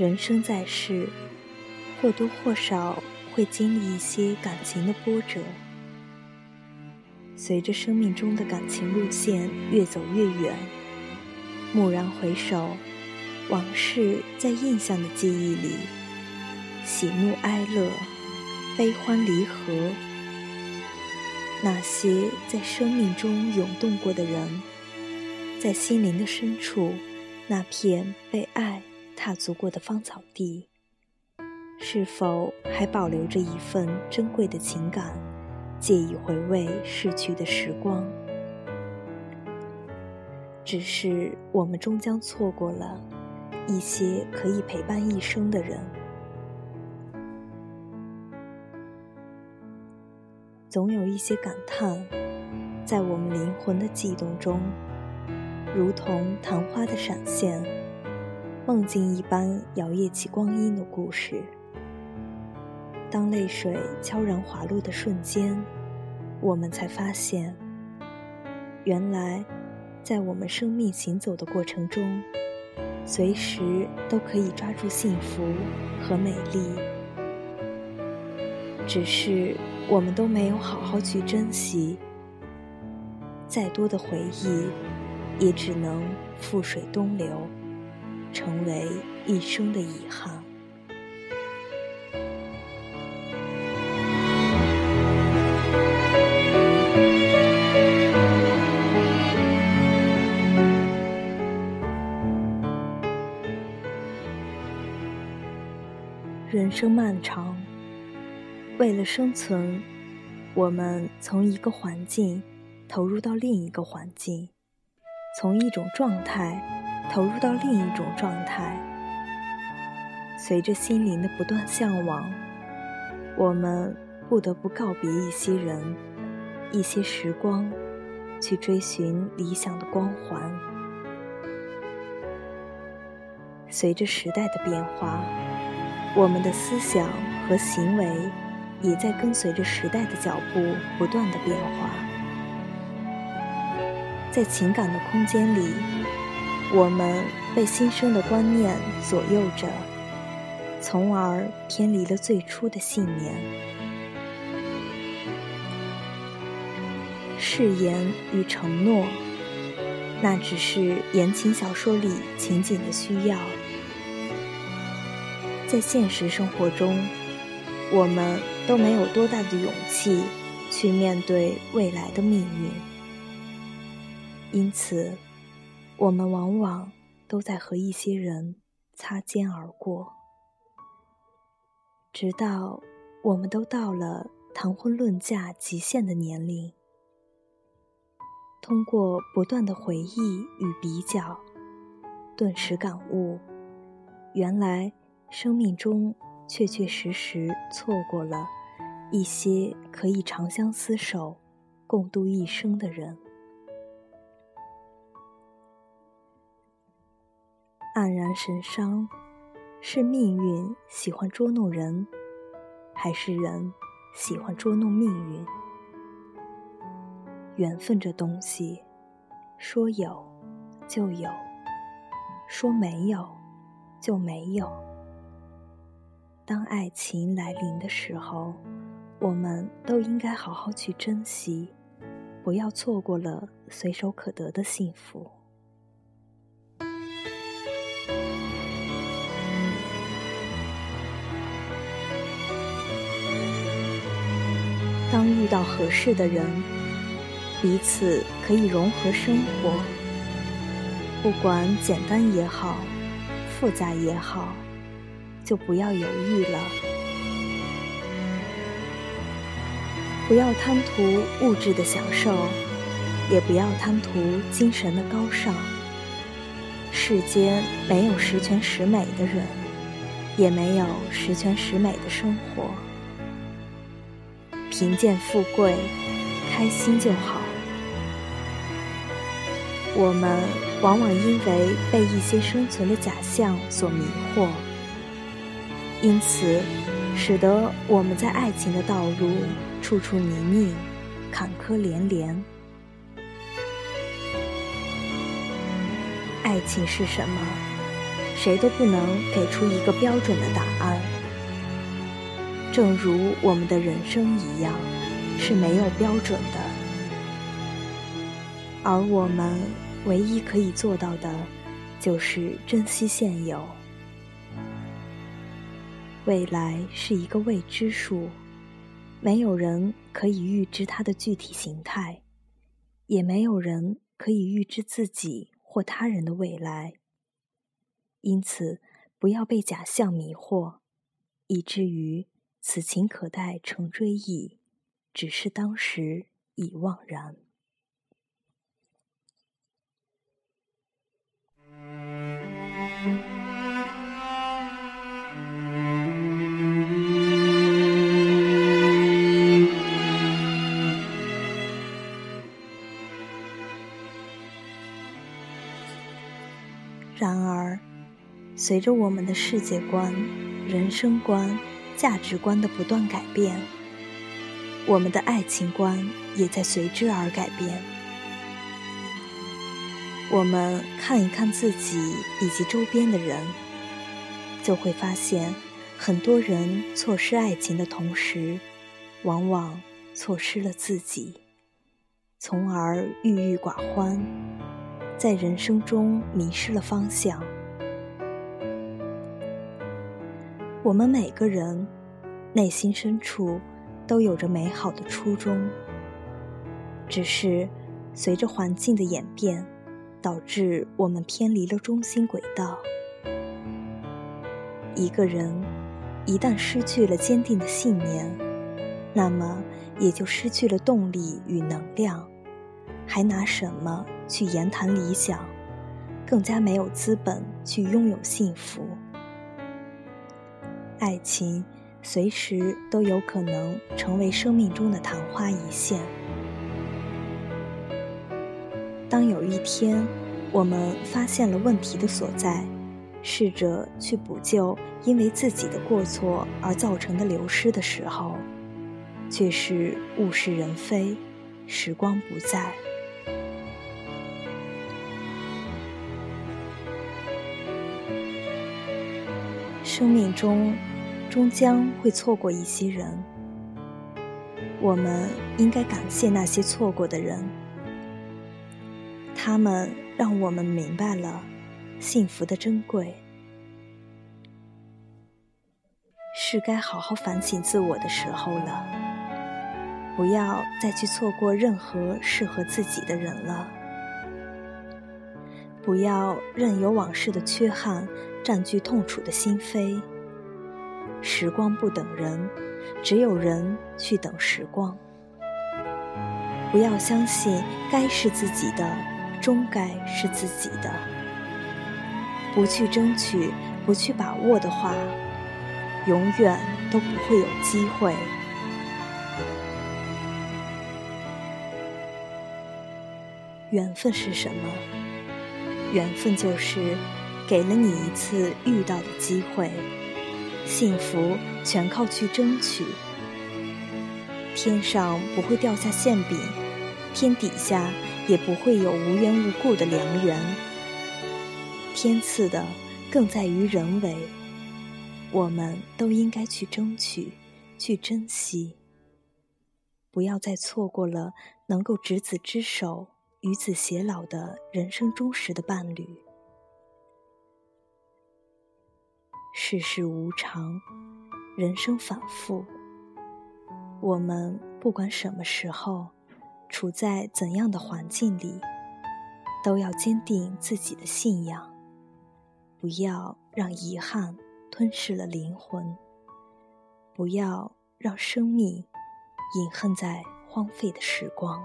人生在世，或多或少会经历一些感情的波折。随着生命中的感情路线越走越远，蓦然回首，往事在印象的记忆里，喜怒哀乐，悲欢离合，那些在生命中涌动过的人，在心灵的深处，那片被爱踏足过的芳草地，是否还保留着一份珍贵的情感？借以回味逝去的时光，只是我们终将错过了一些可以陪伴一生的人。总有一些感叹，在我们灵魂的悸动中，如同昙花的闪现，梦境一般摇曳起光阴的故事。当泪水悄然滑落的瞬间，我们才发现，原来，在我们生命行走的过程中，随时都可以抓住幸福和美丽，只是我们都没有好好去珍惜。再多的回忆，也只能覆水东流，成为一生的遗憾。人生漫长，为了生存，我们从一个环境投入到另一个环境，从一种状态投入到另一种状态。随着心灵的不断向往，我们不得不告别一些人、一些时光，去追寻理想的光环。随着时代的变化。我们的思想和行为，也在跟随着时代的脚步不断的变化。在情感的空间里，我们被新生的观念左右着，从而偏离了最初的信念。誓言与承诺，那只是言情小说里情景的需要。在现实生活中，我们都没有多大的勇气去面对未来的命运，因此，我们往往都在和一些人擦肩而过，直到我们都到了谈婚论嫁极限的年龄。通过不断的回忆与比较，顿时感悟，原来。生命中确确实实错过了一些可以长相厮守、共度一生的人。黯然神伤，是命运喜欢捉弄人，还是人喜欢捉弄命运？缘分这东西，说有就有，说没有就没有。当爱情来临的时候，我们都应该好好去珍惜，不要错过了随手可得的幸福。当遇到合适的人，彼此可以融合生活，不管简单也好，复杂也好。就不要犹豫了，不要贪图物质的享受，也不要贪图精神的高尚。世间没有十全十美的人，也没有十全十美的生活。贫贱富贵，开心就好。我们往往因为被一些生存的假象所迷惑。因此，使得我们在爱情的道路处处泥泞、坎坷连连。爱情是什么？谁都不能给出一个标准的答案。正如我们的人生一样，是没有标准的。而我们唯一可以做到的，就是珍惜现有。未来是一个未知数，没有人可以预知它的具体形态，也没有人可以预知自己或他人的未来。因此，不要被假象迷惑，以至于此情可待成追忆，只是当时已惘然。然而，随着我们的世界观、人生观、价值观的不断改变，我们的爱情观也在随之而改变。我们看一看自己以及周边的人，就会发现，很多人错失爱情的同时，往往错失了自己，从而郁郁寡欢。在人生中迷失了方向。我们每个人内心深处都有着美好的初衷，只是随着环境的演变，导致我们偏离了中心轨道。一个人一旦失去了坚定的信念，那么也就失去了动力与能量，还拿什么？去言谈理想，更加没有资本去拥有幸福。爱情随时都有可能成为生命中的昙花一现。当有一天我们发现了问题的所在，试着去补救因为自己的过错而造成的流失的时候，却是物是人非，时光不再。生命中，终将会错过一些人。我们应该感谢那些错过的人，他们让我们明白了幸福的珍贵。是该好好反省自我的时候了，不要再去错过任何适合自己的人了。不要任由往事的缺憾。占据痛楚的心扉。时光不等人，只有人去等时光。不要相信该是自己的，终该是自己的。不去争取，不去把握的话，永远都不会有机会。缘分是什么？缘分就是。给了你一次遇到的机会，幸福全靠去争取。天上不会掉下馅饼，天底下也不会有无缘无故的良缘。天赐的更在于人为，我们都应该去争取，去珍惜，不要再错过了能够执子之手，与子偕老的人生忠实的伴侣。世事无常，人生反复。我们不管什么时候，处在怎样的环境里，都要坚定自己的信仰，不要让遗憾吞噬了灵魂，不要让生命隐恨在荒废的时光。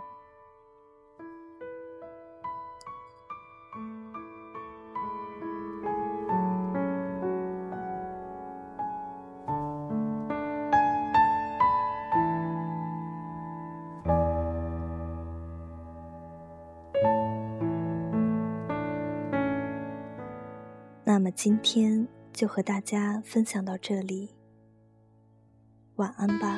今天就和大家分享到这里，晚安吧。